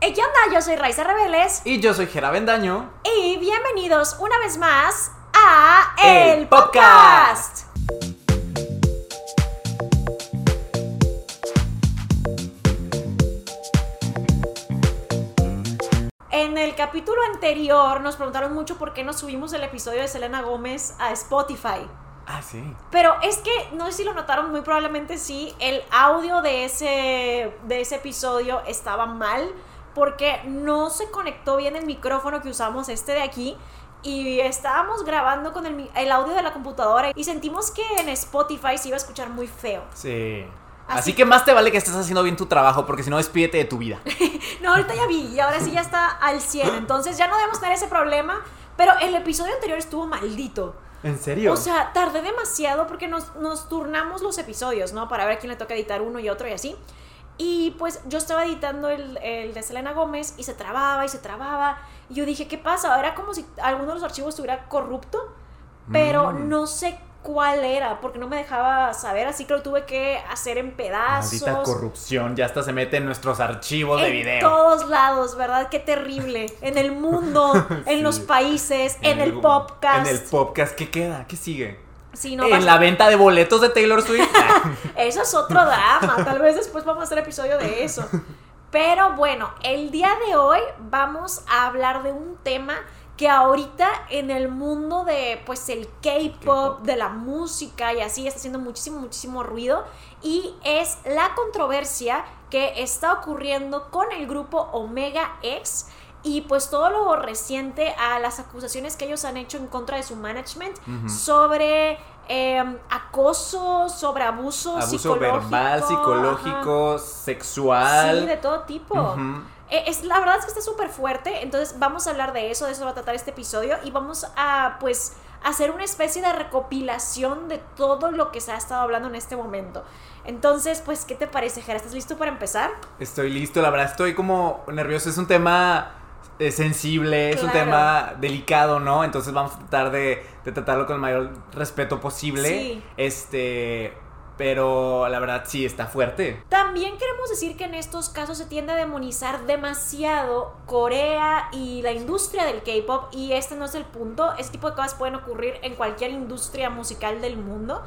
Hey, ¿Qué onda? Yo soy Raiza Rebeles Y yo soy Jera Bendaño. y bienvenidos una vez más a El El Podcast. En el capítulo anterior nos preguntaron mucho por qué no subimos el episodio de Selena Gómez a Spotify. Ah, sí. Pero es que, no sé si lo notaron, muy probablemente sí, el audio de ese, de ese episodio estaba mal porque no se conectó bien el micrófono que usamos, este de aquí, y estábamos grabando con el, audio de la computadora y sentimos que en Spotify se iba a escuchar muy feo. Sí. Así Así, que más te vale que estés haciendo bien tu trabajo, porque si no, despídete de tu vida. No, ahorita ya vi y ahora sí ya está al 100, entonces ya no debemos tener ese problema, pero el episodio anterior estuvo maldito. ¿En serio? O sea, tardé demasiado porque nos, nos turnamos los episodios, ¿no? Para ver a quién le toca editar uno y otro y así. Y pues yo estaba editando el, el de Selena Gómez y se trababa y se trababa. Y yo dije, ¿qué pasa? Era como si alguno de los archivos estuviera corrupto, pero Mm. no sé cuál era porque no me dejaba saber, así que lo tuve que hacer en pedazos. Maldita corrupción, ya hasta se mete en nuestros archivos de en video. todos lados, ¿verdad? Qué terrible. En el mundo, en Sí. los países, en, el, podcast. En el podcast, ¿qué queda? ¿Qué sigue? Sí, no, en vas- la venta de boletos de Taylor Swift. Eso es otro drama. Tal vez después vamos a hacer episodio de eso. Pero bueno, el día de hoy vamos a hablar de un tema que ahorita en el mundo de pues el K-pop. de la música y así está haciendo muchísimo, muchísimo ruido y es la controversia que está ocurriendo con el grupo Omega X y pues todo lo reciente a las acusaciones que ellos han hecho en contra de su management sobre eh, acoso, sobre abuso, Abuso psicológico. verbal, psicológico, ajá. sexual. Sí, de todo tipo. Eh, Es, la verdad es que está súper fuerte, entonces vamos a hablar de eso, de eso va a tratar este episodio y vamos a pues hacer una especie de recopilación de todo lo que se ha estado hablando en este momento. Entonces, pues, ¿qué te parece, Jera? ¿Estás listo para empezar? Estoy listo, la verdad estoy como nervioso. Es un tema eh, sensible, es un tema delicado, ¿no? Entonces vamos a tratar de, de tratarlo con el mayor respeto posible. Sí. Este, pero la verdad sí está fuerte. También queremos decir que en estos casos se tiende a demonizar demasiado Corea y la industria del K-pop y este no es el punto. Este tipo de cosas pueden ocurrir en cualquier industria musical del mundo.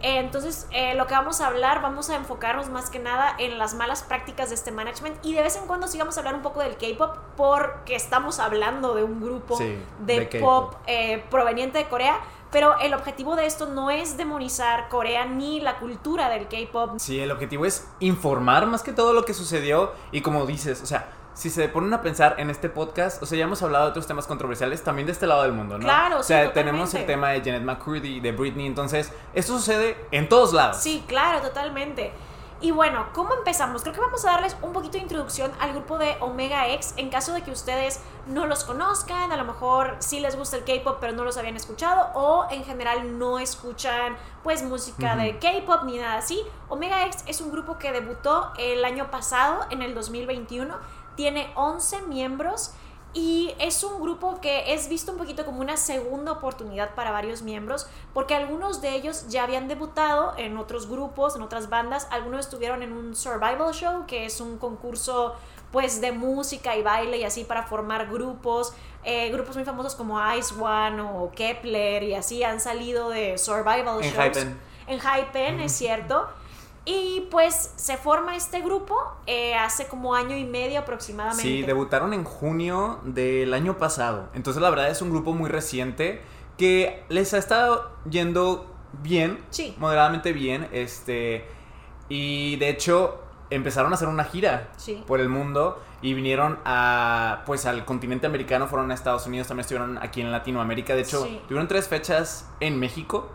Eh, Entonces, eh, lo que vamos a hablar, vamos a enfocarnos más que nada en las malas prácticas de este management y de vez en cuando sí vamos a hablar un poco del K-pop porque estamos hablando de un grupo Sí, de, de pop eh, proveniente de Corea. Pero el objetivo de esto no es demonizar Corea ni la cultura del K-pop. Sí, el objetivo es informar más que todo lo que sucedió y como dices, o sea, si se ponen a pensar en este podcast, o sea, ya hemos hablado de otros temas controversiales también de este lado del mundo, ¿no? Claro, o sea, tenemos el tema de Janet McCurdy, de Britney, entonces, esto sucede en todos lados. Sí, claro, totalmente. Y bueno, ¿cómo empezamos? Creo que vamos a darles un poquito de introducción al grupo de Omega X en caso de que ustedes no los conozcan, a lo mejor sí les gusta el K-pop pero no los habían escuchado o en general no escuchan pues música de. K-pop ni nada así. Omega X es un grupo que debutó el año pasado, en el 2021, tiene 11 miembros y es un grupo que es visto un poquito como una segunda oportunidad para varios miembros, porque algunos de ellos ya habían debutado en otros grupos, en otras bandas, algunos estuvieron en un survival show, que es un concurso pues de música y baile y así para formar grupos, eh, grupos muy famosos como Ice One o Kepler y así han salido de survival En shows. Hypen. En Hypen, es cierto. Y pues se forma este grupo eh, hace como año y medio aproximadamente. Sí, debutaron en junio del año pasado. Entonces, la verdad es un grupo muy reciente que les ha estado yendo bien, Sí. moderadamente bien. Este, y de hecho, empezaron a hacer una gira Sí. por el mundo y vinieron a, pues, al continente americano, fueron a Estados Unidos, también estuvieron aquí en Latinoamérica. De hecho, Sí. tuvieron tres fechas en México.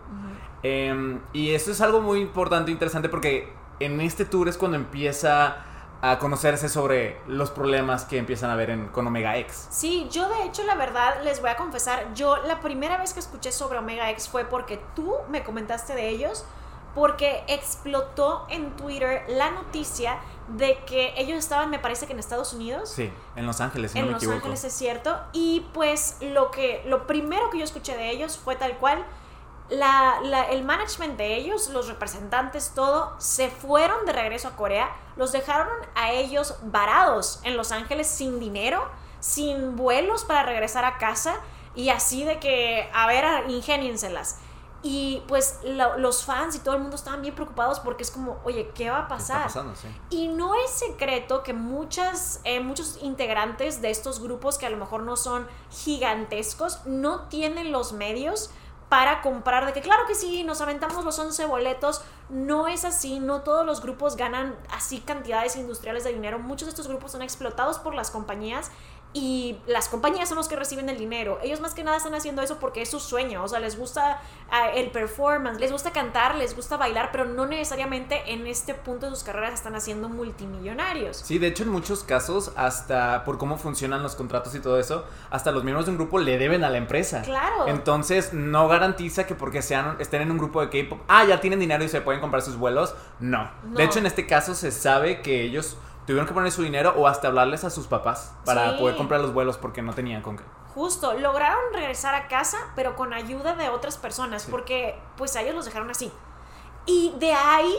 Eh, y esto es algo muy importante e interesante porque en este tour es cuando empieza a conocerse sobre los problemas que empiezan a ver en, con Omega X. Sí, yo de hecho la verdad les voy a confesar, yo la primera vez que escuché sobre Omega X fue porque tú me comentaste de ellos, porque explotó en Twitter la noticia de que ellos estaban, me parece que en Estados Unidos. Sí, en Los Ángeles, si en no me Los equivoco. Ángeles es cierto y pues lo que lo primero que yo escuché de ellos fue tal cual la, la, el management de ellos, los representantes, todo, se fueron de regreso a Corea, los dejaron a ellos varados en Los Ángeles sin dinero, sin vuelos para regresar a casa y así de que, a ver, ingénienselas. Y pues los fans y todo el mundo estaban bien preocupados porque es como, oye, ¿qué va a pasar? Y no es secreto que muchas, eh, muchos integrantes de estos grupos que a lo mejor no son gigantescos no tienen los medios para comprar, de que claro que sí, nos aventamos los 11 boletos, no es así, no todos los grupos ganan así cantidades industriales de dinero, muchos de estos grupos son explotados por las compañías y las compañías son los que reciben el dinero. Ellos más que nada están haciendo eso porque es su sueño, o sea, les gusta ah, el performance, les gusta cantar, les gusta bailar, pero no necesariamente en este punto de sus carreras están haciendo multimillonarios. Sí, de hecho en muchos casos, hasta por cómo funcionan los contratos y todo eso, hasta los miembros de un grupo le deben a la empresa. Claro. Entonces no garantiza que porque sean, estén en un grupo de K-Pop, ah, ya tienen dinero y se pueden comprar sus vuelos. no. De hecho en este caso se sabe que ellos tuvieron que poner su dinero o hasta hablarles a sus papás para poder comprar los vuelos porque no tenían con qué. Justo, lograron regresar a casa, pero con ayuda de otras personas, porque pues a ellos los dejaron así. Y de ahí,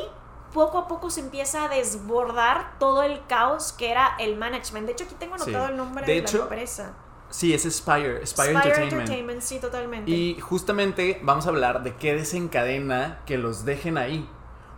poco a poco se empieza a desbordar todo el caos que era el management. De hecho, aquí tengo anotado el nombre de, la empresa. Sí, es Spire, Spire, Entertainment. Entertainment. Sí, totalmente. Y justamente vamos a hablar de qué desencadena que los dejen ahí.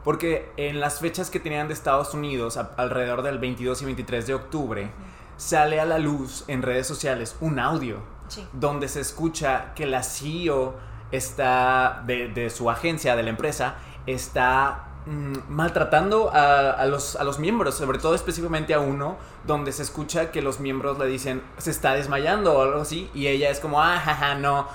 Porque en las fechas que tenían de Estados Unidos, alrededor del 22 y 23 de octubre, sale a la luz en redes sociales un audio donde se escucha que la CEO está de, su agencia, de la empresa, está mm, maltratando a, los, a los miembros, sobre todo específicamente a uno, donde se escucha que los miembros le dicen se está desmayando o algo así, y ella es como, ah, jaja, no,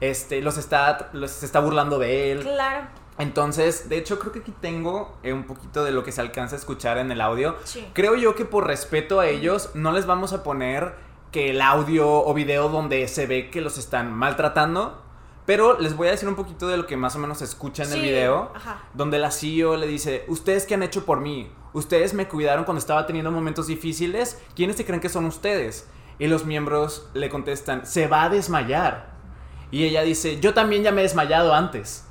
este, los está, los, se está burlando de él. Claro. Entonces, de hecho, creo que aquí tengo eh, un poquito de lo que se alcanza a escuchar en el audio. Creo yo que por respeto a ellos, no les vamos a poner que el audio o video donde se ve que los están maltratando. Pero les voy a decir un poquito de lo que más o menos se escucha en el video. Donde la CEO le dice, ¿ustedes qué han hecho por mí? Ustedes me cuidaron cuando estaba teniendo momentos difíciles. ¿Quiénes se creen que son ustedes? Y los miembros le contestan, se va a desmayar. Y ella dice, yo también ya me he desmayado antes.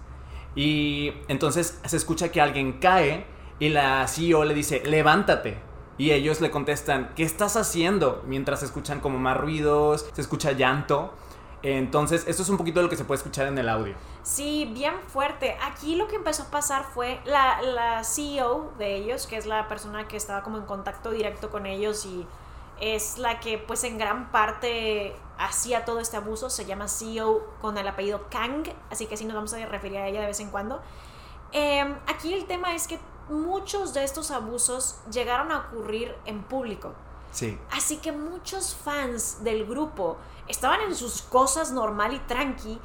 Y entonces se escucha que alguien cae y la CEO le dice, levántate. Y ellos le contestan, ¿qué estás haciendo? Mientras se escuchan como más ruidos, se escucha llanto. Entonces, esto es un poquito de lo que se puede escuchar en el audio. Sí, bien fuerte. Aquí lo que empezó a pasar fue la, la CEO de ellos, que es la persona que estaba como en contacto directo con ellos y es la que pues en gran parte hacía todo este abuso, se llama CEO con el apellido Kang, así que así nos vamos a referir a ella de vez en cuando. Em, aquí el tema es que muchos de estos abusos llegaron a ocurrir en público. Sí. Así que muchos fans del grupo estaban en sus cosas normal y tranqui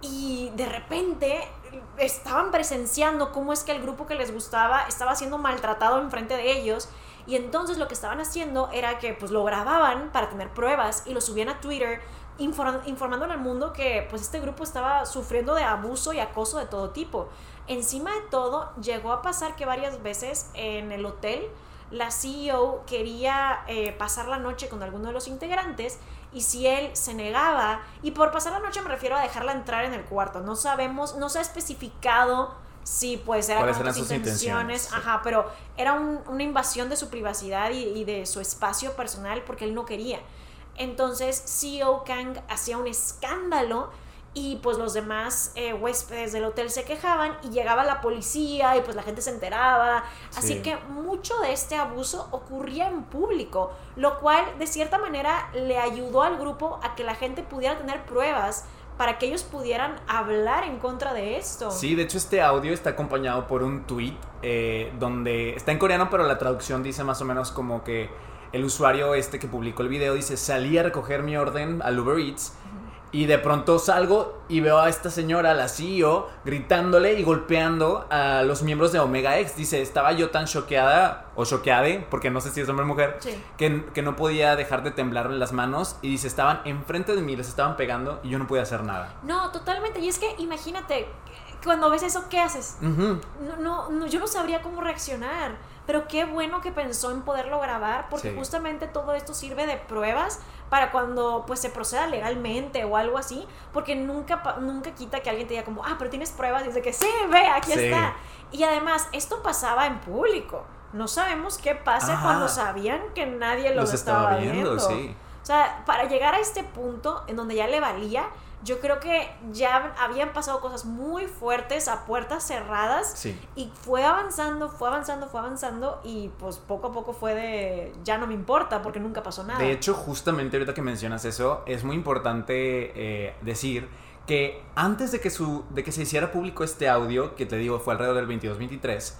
y de repente estaban presenciando cómo es que el grupo que les gustaba estaba siendo maltratado enfrente de ellos y entonces lo que estaban haciendo era que pues lo grababan para tener pruebas y lo subían a Twitter informando al mundo que pues este grupo estaba sufriendo de abuso y acoso de todo tipo. Encima de todo, llegó a pasar que varias veces en el hotel la CEO quería eh, pasar la noche con alguno de los integrantes y si él se negaba, y por pasar la noche me refiero a dejarla entrar en el cuarto, no sabemos, no se ha especificado Sí, pues era con sus intenciones, ajá, pero era una invasión de su privacidad y, de su espacio personal porque él no quería. Entonces, CEO Kang hacía un escándalo y pues los demás eh, huéspedes del hotel se quejaban y llegaba la policía y pues la gente se enteraba. Así que mucho de este abuso ocurría en público, lo cual de cierta manera le ayudó al grupo a que la gente pudiera tener pruebas para que ellos pudieran hablar en contra de esto. Sí, de hecho este audio está acompañado por un tweet eh, donde está en coreano, pero la traducción dice más o menos como que el usuario este que publicó el video dice, salí a recoger mi orden al Uber Eats y de pronto salgo y veo a esta señora, la CEO, gritándole y golpeando a los miembros de Omega X. Dice, estaba yo tan choqueada o choqueade, porque no sé si es hombre o mujer, que, que, no podía dejar de temblarle las manos. Y dice, estaban enfrente de mí, les estaban pegando y yo no podía hacer nada. No, totalmente. Y es que imagínate, cuando ves eso, ¿qué haces? no, no, yo no sabría cómo reaccionar pero qué bueno que pensó en poderlo grabar, porque justamente todo esto sirve de pruebas para cuando pues se proceda legalmente o algo así, porque nunca, nunca quita que alguien te diga como, ah, pero tienes pruebas, y dice que sí, ve, aquí está. Y además, esto pasaba en público. No sabemos qué pase cuando sabían que nadie los, estaba, viendo. Sí. O sea, para llegar a este punto en donde ya le valía, yo creo que ya habían pasado cosas muy fuertes a puertas cerradas y fue avanzando, fue avanzando, fue avanzando y pues poco a poco fue de ya no me importa porque nunca pasó nada. De hecho, justamente ahorita que mencionas eso, es muy importante eh, decir que antes de que, su, de que se hiciera público este audio, que te digo fue alrededor del 22-23,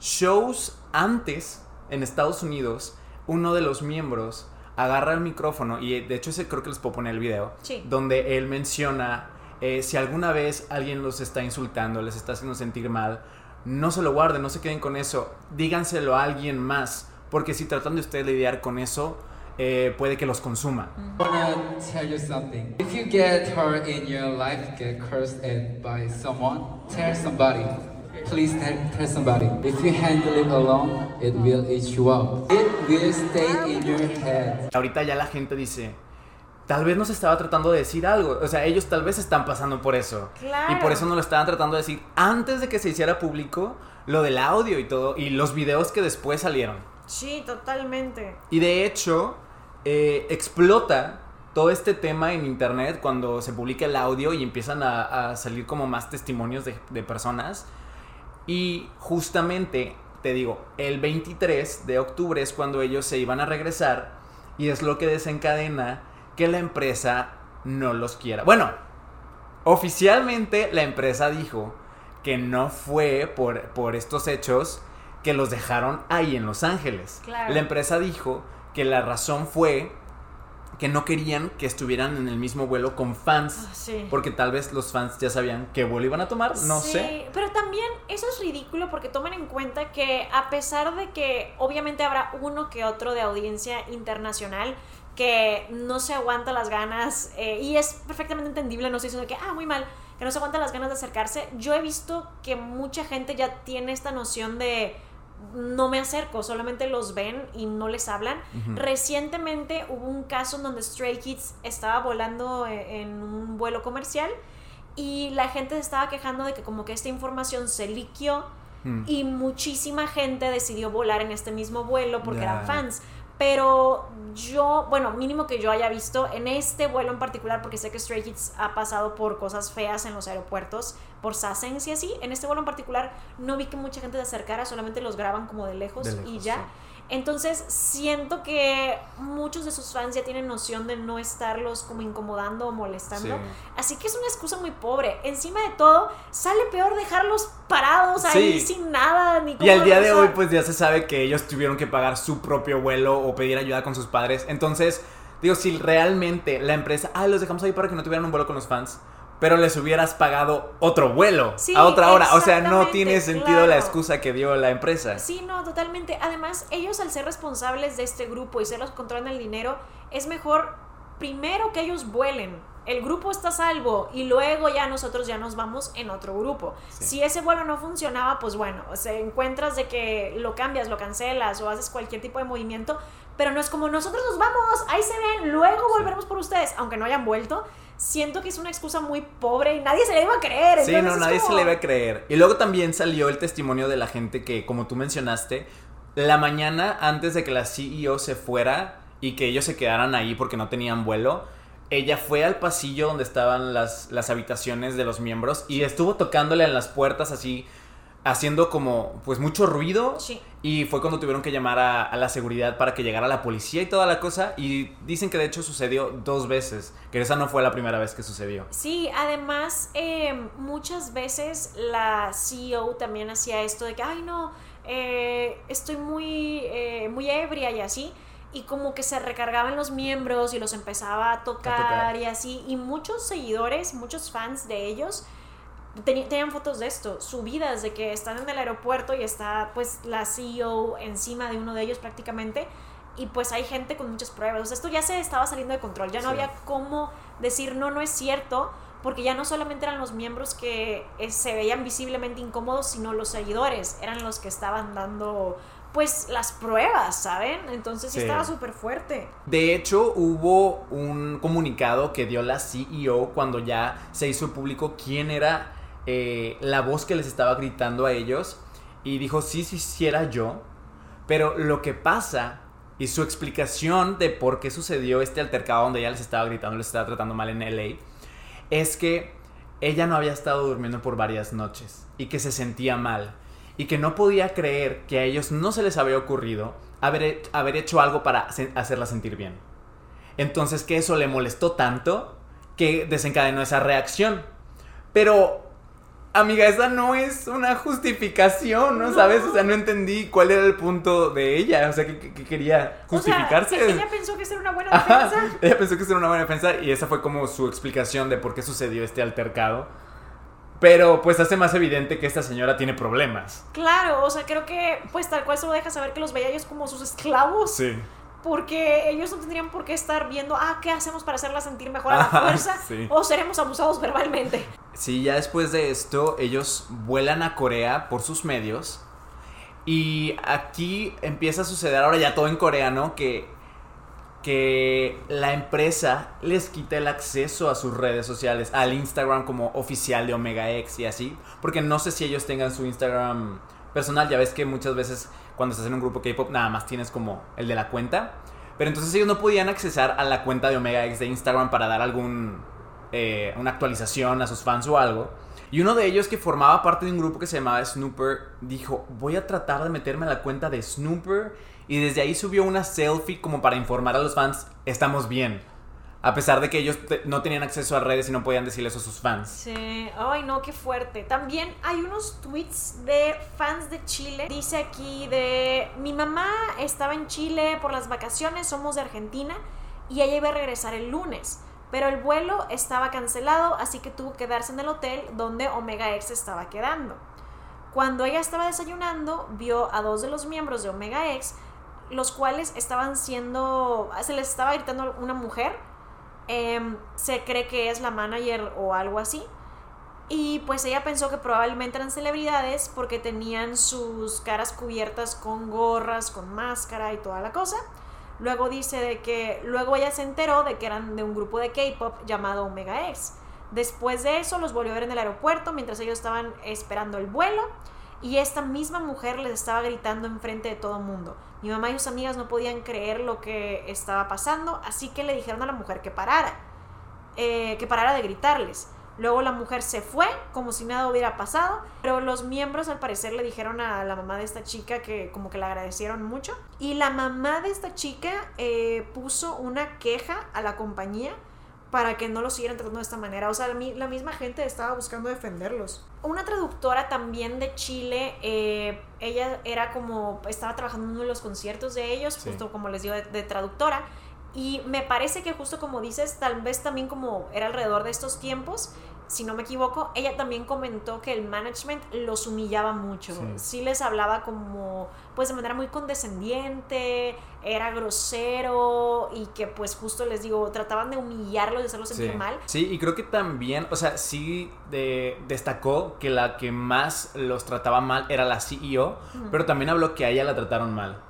shows antes en Estados Unidos, uno de los miembros agarra el micrófono y de hecho ese creo que les puedo poner el video, donde él menciona eh, si alguna vez alguien los está insultando, les está haciendo sentir mal, no se lo guarden, no se queden con eso, díganselo a alguien más, porque si tratan de ustedes lidiar con eso, eh, puede que los consuma. tell you something. If you get hurt in your life, get cursed by someone, tell somebody. Please tell somebody. If you handle it alone, it will eat you up. It will stay in your head. Ahorita ya la gente dice, tal vez nos estaba tratando de decir algo. O sea, ellos tal vez están pasando por eso. Claro. Y por eso no lo estaban tratando de decir antes de que se hiciera público lo del audio y todo. Y los videos que después salieron. Sí, totalmente. Y de hecho, eh, explota todo este tema en internet cuando se publica el audio y empiezan a, salir como más testimonios de, de personas y justamente, te digo, el 23 de octubre es cuando ellos se iban a regresar y es lo que desencadena que la empresa no los quiera. Bueno, oficialmente la empresa dijo que no fue por, por estos hechos que los dejaron ahí en Los Ángeles. La empresa dijo que la razón fue que no querían que estuvieran en el mismo vuelo con fans. Ah, porque tal vez los fans ya sabían qué vuelo iban a tomar, no sí, sé. Pero también eso es ridículo porque tomen en cuenta que a pesar de que obviamente habrá uno que otro de audiencia internacional que no se aguanta las ganas eh, y es perfectamente entendible, no estoy diciendo que, ah, muy mal, que no se aguanta las ganas de acercarse. Yo he visto que mucha gente ya tiene esta noción de no me acerco, solamente los ven y no les hablan. Recientemente hubo un caso en donde Stray Kids estaba volando e, en un vuelo comercial y la gente se estaba quejando de que como que esta información se liquió hmm. y muchísima gente decidió volar en este mismo vuelo porque eran fans. Pero yo, bueno, mínimo que yo haya visto en este vuelo en particular, porque sé que Stray Kids ha pasado por cosas feas en los aeropuertos, por Sassens y así, en este vuelo en particular no vi que mucha gente se acercara, solamente los graban como de lejos, y ya. Entonces siento que muchos de sus fans ya tienen noción de no estarlos como incomodando o molestando. Así que es una excusa muy pobre. Encima de todo, sale peor dejarlos parados ahí sin nada. Ni y al día de hoy pues ya se sabe que ellos tuvieron que pagar su propio vuelo o pedir ayuda con sus padres. Entonces, digo, si realmente la empresa, ah, los dejamos ahí para que no tuvieran un vuelo con los fans pero les hubieras pagado otro vuelo a otra hora. O sea, no tiene sentido la excusa que dio la empresa. Sí, no, totalmente. Además, ellos al ser responsables de este grupo y ser los que controlan el dinero, es mejor primero que ellos vuelen. El grupo está salvo y luego ya nosotros ya nos vamos en otro grupo. Si ese vuelo no funcionaba, pues bueno, se encuentras de que lo cambias, lo cancelas o haces cualquier tipo de movimiento, pero no es como nosotros nos vamos, ahí se ven, luego volveremos por ustedes, aunque no hayan vuelto siento que es una excusa muy pobre y nadie se le iba a creer. Sí, no, nadie se le iba a creer. Y luego también salió el testimonio de la gente que, como tú mencionaste, la mañana antes de que la CEO se fuera y que ellos se quedaran ahí porque no tenían vuelo, ella fue al pasillo donde estaban las, las habitaciones de los miembros y estuvo tocándole en las puertas así haciendo como pues mucho ruido y fue cuando tuvieron que llamar a, la seguridad para que llegara la policía y toda la cosa. Y dicen que de hecho sucedió dos veces que esa no fue la primera vez que sucedió. Sí además eh, muchas veces la CEO también hacía esto de que ay no eh, estoy muy eh, muy ebria y así y como que se recargaban los miembros y los empezaba a tocar. y así y muchos seguidores muchos fans de ellos tenían fotos de esto, subidas de que están en el aeropuerto y está pues la CEO encima de uno de ellos prácticamente y pues hay gente con muchas pruebas. O sea, esto ya se estaba saliendo de control, ya no había cómo decir no, no es cierto, porque ya no solamente eran los miembros que eh, se veían visiblemente incómodos, sino los seguidores eran los que estaban dando pues las pruebas, ¿saben? Entonces sí, estaba súper fuerte. De hecho, hubo un comunicado que dio la CEO cuando ya se hizo público quién era eh, la voz que les estaba gritando a ellos. Y dijo, sí, sí, sí era yo. Pero lo que pasa y su explicación de por qué sucedió este altercado donde ella les estaba gritando, les estaba tratando mal en LA, es que ella no había estado durmiendo por varias noches y que se sentía mal y que no podía creer que a ellos no se les había ocurrido haber, haber hecho algo para hacerla sentir bien. Entonces que eso le molestó tanto que desencadenó esa reacción. Pero Amiga, esa no es una justificación, ¿no? ¿Sabes? O sea, no entendí cuál era el punto de ella. O sea, que, quería justificarse. O sea, ella pensó que era una buena defensa. ella pensó que era una buena defensa y esa fue como su explicación de por qué sucedió este altercado. Pero pues hace más evidente que esta señora tiene problemas. Claro, o sea, creo que pues tal cual eso deja saber que los veía ellos como sus esclavos. Sí. Porque ellos no tendrían por qué estar viendo, ah, ¿qué hacemos para hacerla sentir mejor a la fuerza? O seremos abusados verbalmente. Sí, ya después de esto, ellos vuelan a Corea por sus medios. Y aquí empieza a suceder ahora ya todo en coreano que que la empresa les quita el acceso a sus redes sociales, al Instagram como oficial de Omega X y así, porque no sé si ellos tengan su Instagram personal, ya ves que muchas veces cuando estás en un grupo K-pop nada más tienes como el de la cuenta, pero entonces ellos no podían accesar a la cuenta de Omega X de Instagram para dar algún eh, una actualización a sus fans o algo. Y uno de ellos que formaba parte de un grupo que se llamaba Snooper dijo, voy a tratar de meterme a la cuenta de Snooper y desde ahí subió una selfie como para informar a los fans, estamos bien. A pesar de que ellos no tenían acceso a redes y no podían decirle eso a sus fans. Sí, ay no, qué fuerte. También hay unos tweets de fans de Chile. Dice aquí de, mi mamá estaba en Chile por las vacaciones, somos de Argentina, y ella iba a regresar el lunes. Pero el vuelo estaba cancelado, así que tuvo que quedarse en el hotel donde Omega X estaba quedando. Cuando ella estaba desayunando, vio a dos de los miembros de Omega X los cuales estaban siendo, se les estaba gritando una mujer, em, se cree que es la manager o algo así, y pues ella pensó que probablemente eran celebridades porque tenían sus caras cubiertas con gorras, con máscara y toda la cosa. Luego dice de que luego ella se enteró de que eran de un grupo de K-pop llamado Omega X. Después de eso los volvió a ver en el aeropuerto mientras ellos estaban esperando el vuelo y esta misma mujer les estaba gritando enfrente de todo el mundo. Mi mamá y sus amigas no podían creer lo que estaba pasando, así que le dijeron a la mujer que parara, eh, que parara de gritarles. Luego la mujer se fue como si nada hubiera pasado, pero los miembros al parecer le dijeron a la mamá de esta chica que como que le agradecieron mucho. Y la mamá de esta chica eh, puso una queja a la compañía para que no lo siguieran tratando de esta manera. O sea, la misma gente estaba buscando defenderlos. Una traductora también de Chile, eh, ella era como, estaba trabajando en uno de los conciertos de ellos, justo como les digo, de, traductora. Y me parece que justo como dices, tal vez también como era alrededor de estos tiempos, si no me equivoco, ella también comentó que el management los humillaba mucho. Sí. les hablaba como, pues de manera muy condescendiente, era grosero y que pues justo les digo, trataban de humillarlos, de hacerlos sentir mal. Sí, y creo que también, o sea, sí destacó que la que más los trataba mal era la CEO, pero también habló que a ella la trataron mal.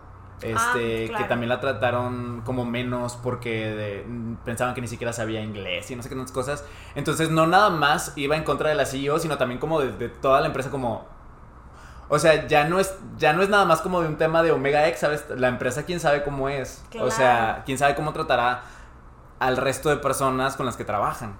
Este, ah, que también la trataron como menos porque pensaban que ni siquiera sabía inglés y no sé qué otras cosas. Entonces, no nada más iba en contra de la CEO, sino también como de, toda la empresa como... O sea, ya no, es, ya no es nada más como de un tema de Omega X, ¿sabes? La empresa quién sabe cómo es. O sea, quién sabe cómo tratará al resto de personas con las que trabajan.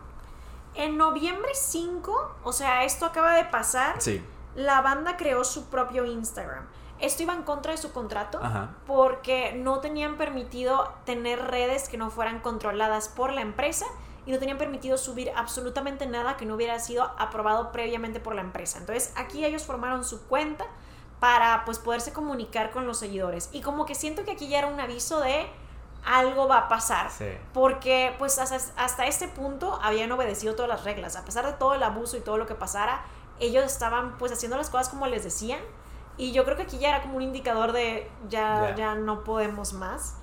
En noviembre 5, o sea, esto acaba de pasar. Sí. La banda creó su propio Instagram. Esto iba en contra de su contrato porque no tenían permitido tener redes que no fueran controladas por la empresa y no tenían permitido subir absolutamente nada que no hubiera sido aprobado previamente por la empresa. Entonces aquí ellos formaron su cuenta para pues poderse comunicar con los seguidores. Y como que siento que aquí ya era un aviso de algo va a pasar porque pues hasta, hasta este punto habían obedecido todas las reglas. A pesar de todo el abuso y todo lo que pasara ellos estaban pues haciendo las cosas como les decían y yo creo que aquí ya era como un indicador de ya, ya. no podemos más.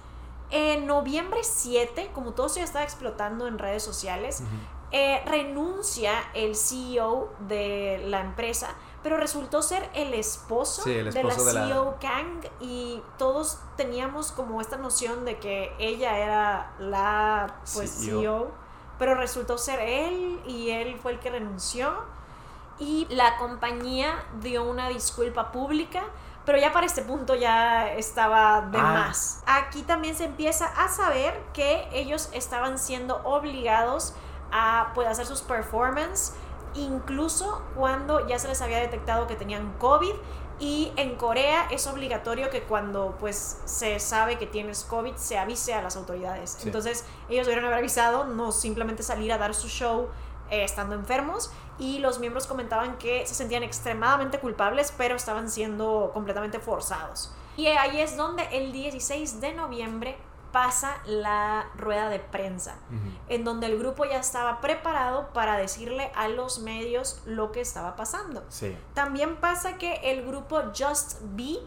En noviembre 7, como todo se estaba explotando en redes sociales, eh, renuncia el CEO de la empresa pero resultó ser el esposo, de la CEO Kang y todos teníamos como esta noción de que ella era la pues, CEO, pero resultó ser él y él fue el que renunció y la compañía dio una disculpa pública pero ya para este punto ya estaba de ah. más. Aquí también se empieza a saber que ellos estaban siendo obligados a pues, hacer sus performances, incluso cuando ya se les había detectado que tenían COVID. Y en Corea es obligatorio que cuando pues se sabe que tienes COVID se avise a las autoridades. Entonces ellos debieron haber avisado, no simplemente salir a dar su show eh, estando enfermos y los miembros comentaban que se sentían extremadamente culpables, pero estaban siendo completamente forzados. Y ahí es donde el 16 de noviembre pasa la rueda de prensa, en donde el grupo ya estaba preparado para decirle a los medios lo que estaba pasando. También pasa que el grupo Just Be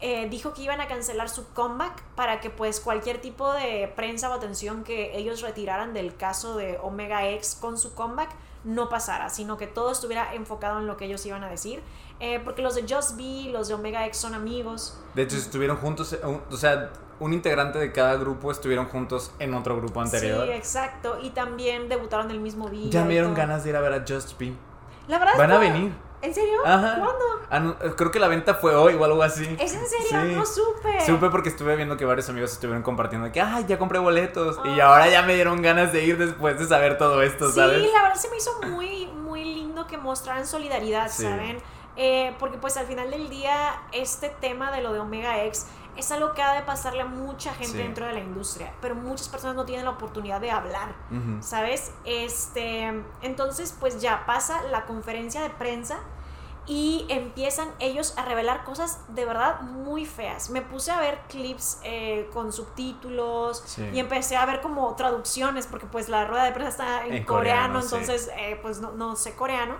eh, dijo que iban a cancelar su comeback para que pues cualquier tipo de prensa o atención que ellos retiraran del caso de Omega X con su comeback no pasara, sino que todo estuviera enfocado en lo que ellos iban a decir. Eh, porque los de Just Be, los de Omega X son amigos. De hecho, estuvieron juntos, eh, o sea, un integrante de cada grupo estuvieron juntos en otro grupo anterior. Sí, exacto. Y también debutaron el mismo día. Ya me dieron ganas de ir a ver a Just Be. La verdad Van a venir. ¿En serio? ¿Cuándo? Ah, eh, creo que la venta fue hoy o algo así. ¿Es en serio? No supe. Supe porque estuve viendo que varios amigos estuvieron compartiendo que, ay, ya compré boletos. Y ah. ahora ya me dieron ganas de ir después de saber todo esto, ¿sabes? Sí, la verdad se me hizo muy, muy lindo que mostraran solidaridad, ¿saben? Eh, porque pues al final del día este tema de lo de Omega X es algo que ha de pasarle a mucha gente dentro de la industria, pero muchas personas no tienen la oportunidad de hablar, ¿sabes? Este, entonces, pues ya pasa la conferencia de prensa y empiezan ellos a revelar cosas de verdad muy feas. Me puse a ver clips eh, con subtítulos y empecé a ver como traducciones, porque pues la rueda de prensa está en, coreano, entonces eh, pues no, no sé coreano.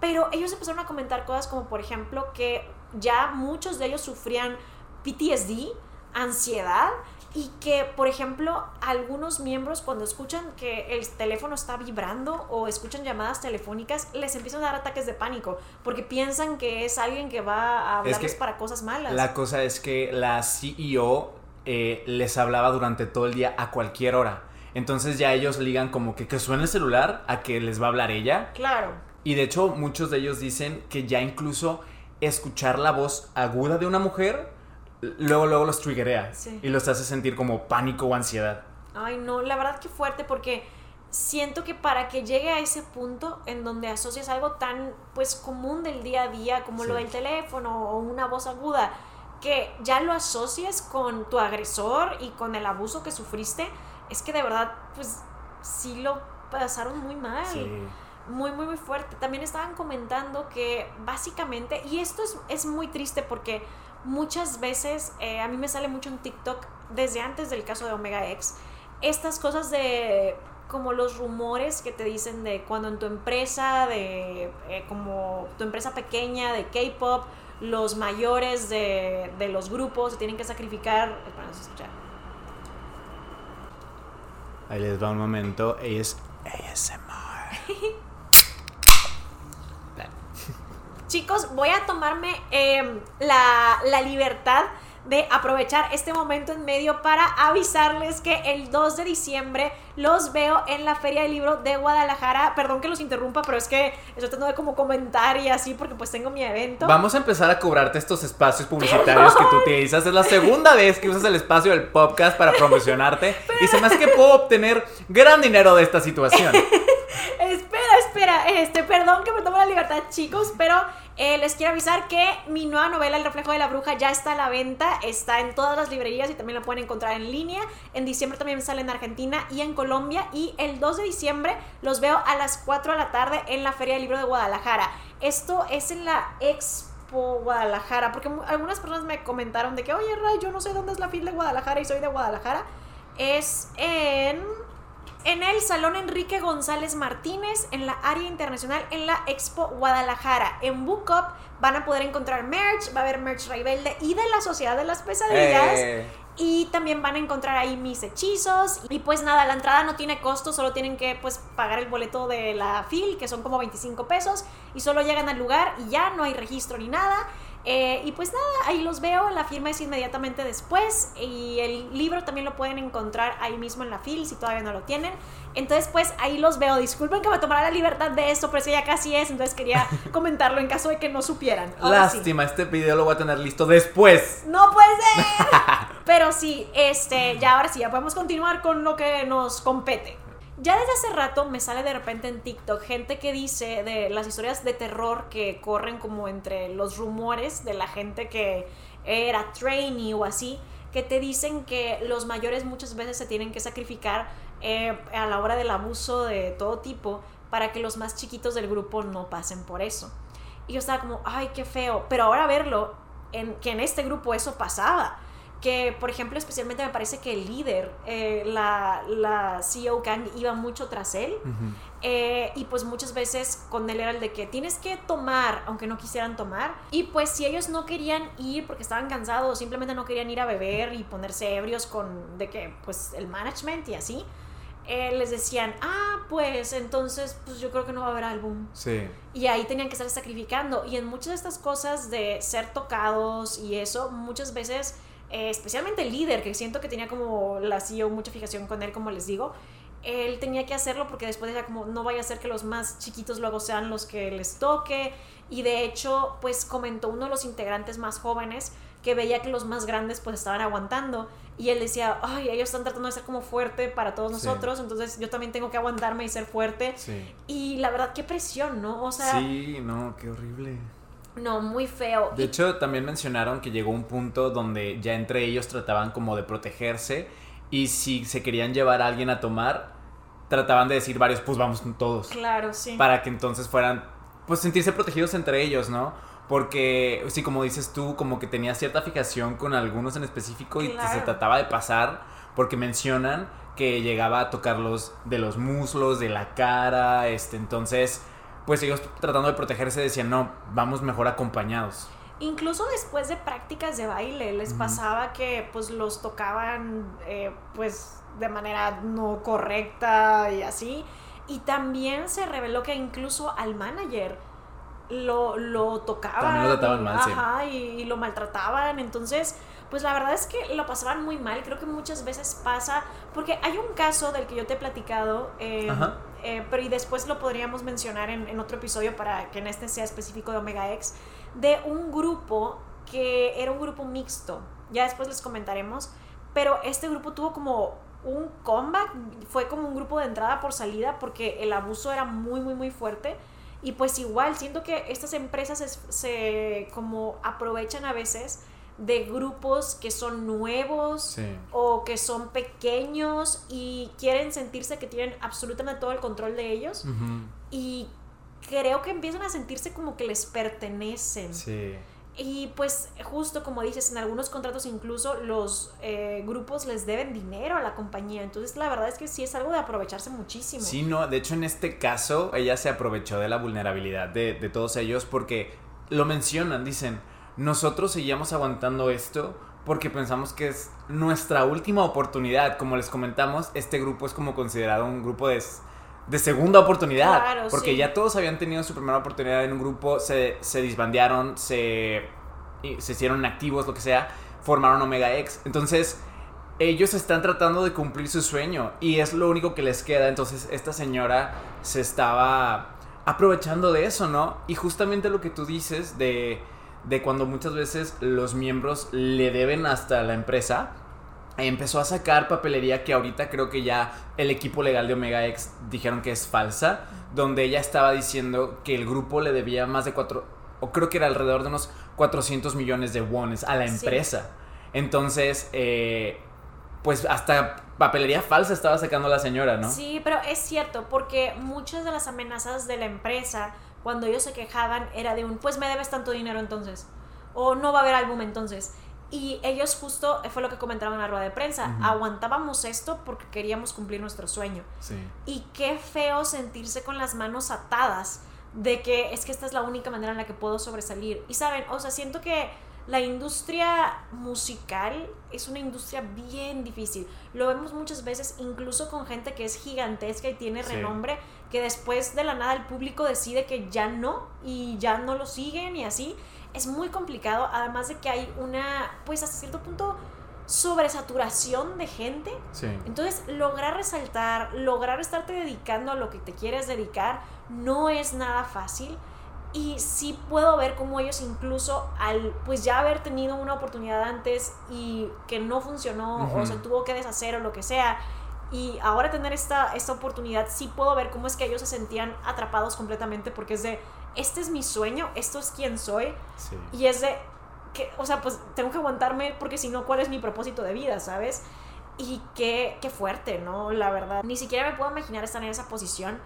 Pero ellos empezaron a comentar cosas como por ejemplo que ya muchos de ellos sufrían PTSD, ansiedad y que, por ejemplo, algunos miembros cuando escuchan que el teléfono está vibrando o escuchan llamadas telefónicas, les empiezan a dar ataques de pánico porque piensan que es alguien que va a hablarles para cosas malas. La cosa es que la CEO eh, les hablaba durante todo el día a cualquier hora. Entonces ya ellos ligan como que, que suene el celular a que les va a hablar ella. Claro. Y de hecho muchos de ellos dicen que ya incluso escuchar la voz aguda de una mujer luego, luego los triggerea y los hace sentir como pánico o ansiedad. Ay, no, la verdad que fuerte porque siento que para que llegue a ese punto en donde asocias algo tan pues común del día a día como lo del teléfono o una voz aguda, que ya lo asocies con tu agresor y con el abuso que sufriste, es que de verdad pues sí lo pasaron muy mal. Muy, muy, muy fuerte. También estaban comentando que básicamente, y esto es, es muy triste porque muchas veces, eh, a mí me sale mucho en TikTok, desde antes del caso de Omega X, estas cosas de como los rumores que te dicen de cuando en tu empresa, de eh, como tu empresa pequeña de K-pop, los mayores de, de, los grupos se tienen que sacrificar. escuchar. Ahí les va un momento, es ASMR. chicos, voy a tomarme em, la, la libertad de aprovechar este momento en medio para avisarles que el 2 de diciembre los veo en la Feria del Libro de Guadalajara. Perdón que los interrumpa, pero es que estoy tratando de como comentar y así porque pues tengo mi evento. Vamos a empezar a cobrarte estos espacios publicitarios que tú utilizas. Es la segunda vez que usas el espacio del podcast para promocionarte y se me hace que puedo obtener gran dinero de esta situación. espera, espera, este, perdón que me tome la libertad, chicos, pero eh, les quiero avisar que mi nueva novela, El reflejo de la bruja, ya está a la venta. Está en todas las librerías y también la pueden encontrar en línea. En diciembre también sale en Argentina y en Colombia. Y el 2 de diciembre los veo a las 4 de la tarde en la Feria del Libro de Guadalajara. Esto es en la Expo Guadalajara, porque algunas personas me comentaron de que, oye, Ray, yo no sé dónde es la fila de Guadalajara y soy de Guadalajara. Es en en el Salón Enrique González Martínez, en la área internacional, en la Expo Guadalajara. En Book Up van a poder encontrar merch, va a haber merch rebelde y de la Sociedad de las Pesadillas. Eh. Y también van a encontrar ahí mis hechizos. Y pues nada, la entrada no tiene costo, solo tienen que pues pagar el boleto de la FIL, que son como 25 pesos. Y solo llegan al lugar y ya no hay registro ni nada. Eh, y pues nada, ahí los veo, la firma es inmediatamente después y el libro también lo pueden encontrar ahí mismo en la FIL si todavía no lo tienen. Entonces pues ahí los veo, disculpen que me tomara la libertad de esto, pero eso ya casi es, entonces quería comentarlo en caso de que no supieran. Lástima, este video lo voy a tener listo después. No puede ser. pero sí, este, ya ahora sí, ya podemos continuar con lo que nos compete. Ya desde hace rato me sale de repente en TikTok gente que dice de las historias de terror que corren como entre los rumores de la gente que era trainee o así, que te dicen que los mayores muchas veces se tienen que sacrificar eh, a la hora del abuso de todo tipo para que los más chiquitos del grupo no pasen por eso. Y yo estaba como, ay, qué feo. Pero ahora verlo, en, que en este grupo eso pasaba que por ejemplo especialmente me parece que el líder, eh, la, la, CEO Kang iba mucho tras él eh, y pues muchas veces con él era el de que tienes que tomar aunque no quisieran tomar y pues si ellos no querían ir porque estaban cansados simplemente no querían ir a beber y ponerse ebrios con de que pues el management y así eh, les decían, ah, pues entonces, pues yo creo que no va a haber álbum. Sí. Y ahí tenían que estar sacrificando. Y en muchas de estas cosas de ser tocados y eso, muchas veces eh, especialmente el líder, que siento que tenía como la CEO mucha fijación con él, como les digo, él tenía que hacerlo porque después decía como no vaya a ser que los más chiquitos luego sean los que les toque y de hecho pues comentó uno de los integrantes más jóvenes que veía que los más grandes pues estaban aguantando y él decía, ay, ellos están tratando de ser como fuerte para todos nosotros, entonces yo también tengo que aguantarme y ser fuerte. Y la verdad, qué presión, ¿no? O sea... Sí, no, qué horrible. No, muy feo. De hecho, también mencionaron que llegó un punto donde ya entre ellos trataban como de protegerse y si se querían llevar a alguien a tomar, trataban de decir varios, pues vamos todos. Claro, sí. Para que entonces fueran, pues sentirse protegidos entre ellos, ¿no? Porque, sí, como dices tú, como que tenía cierta fijación con algunos en específico y se trataba de pasar porque mencionan que llegaba a tocarlos de los muslos, de la cara, este, entonces pues ellos tratando de protegerse decían, no, vamos mejor acompañados. Incluso después de prácticas de baile, les pasaba que pues los tocaban eh, pues de manera no correcta y así. Y también se reveló que incluso al manager lo, lo tocaban. También lo trataban mal, ajá, y, lo maltrataban. Entonces, pues la verdad es que lo pasaban muy mal. Creo que muchas veces pasa, porque hay un caso del que yo te he platicado, eh, eh, pero y después lo podríamos mencionar en, otro episodio para que en este sea específico de Omega X, de un grupo que era un grupo mixto. Ya después les comentaremos, pero este grupo tuvo como un comeback, fue como un grupo de entrada por salida porque el abuso era muy, muy, muy fuerte. Y pues igual, siento que estas empresas se, se como aprovechan a veces de grupos que son nuevos o que son pequeños y quieren sentirse que tienen absolutamente todo el control de ellos y creo que empiezan a sentirse como que les pertenecen. Y pues justo como dices, en algunos contratos incluso los eh, grupos les deben dinero a la compañía. Entonces la verdad es que sí es algo de aprovecharse muchísimo. Sí, no, de hecho en este caso ella se aprovechó de la vulnerabilidad de, de todos ellos porque lo mencionan, dicen, nosotros seguíamos aguantando esto porque pensamos que es nuestra última oportunidad. Como les comentamos, este grupo es como considerado un grupo de, de segunda oportunidad. porque ya todos habían tenido su primera oportunidad en un grupo, se, se disbandearon, se, se hicieron activos, lo que sea, formaron Omega X. Entonces, ellos están tratando de cumplir su sueño y es lo único que les queda. Entonces, esta señora se estaba aprovechando de eso, ¿no? Y justamente lo que tú dices de de cuando muchas veces los miembros le deben hasta la empresa. Empezó a sacar papelería que ahorita creo que ya el equipo legal de Omega X dijeron que es falsa, donde ella estaba diciendo que el grupo le debía más de cuatro, o creo que era alrededor de unos 400 millones de wones a la empresa. Entonces, eh, pues hasta papelería falsa estaba sacando la señora, ¿no? Sí, pero es cierto, porque muchas de las amenazas de la empresa cuando ellos se quejaban era de un, pues me debes tanto dinero entonces, o no va a haber álbum entonces. Y ellos justo, fue lo que comentaban en la rueda de prensa, aguantábamos esto porque queríamos cumplir nuestro sueño. Y qué feo sentirse con las manos atadas de que es que esta es la única manera en la que puedo sobresalir. Y saben, o sea, siento que la industria musical es una industria bien difícil. Lo vemos muchas veces, incluso con gente que es gigantesca y tiene renombre, que después de la nada el público decide que ya no y ya no lo siguen y así. Es muy complicado, además de que hay una, pues hasta cierto punto, sobresaturación de gente. Entonces, lograr resaltar, lograr estarte dedicando a lo que te quieres dedicar, no es nada fácil y sí puedo ver cómo ellos incluso al pues ya haber tenido una oportunidad antes y que no funcionó o se tuvo que deshacer o lo que sea y ahora tener esta, esta oportunidad sí puedo ver cómo es que ellos se sentían atrapados completamente porque es de este es mi sueño, esto es quien soy y es de que, o sea, pues tengo que aguantarme porque si no, ¿cuál es mi propósito de vida, sabes? Y qué, qué fuerte, ¿no? La verdad, ni siquiera me puedo imaginar estar en esa posición.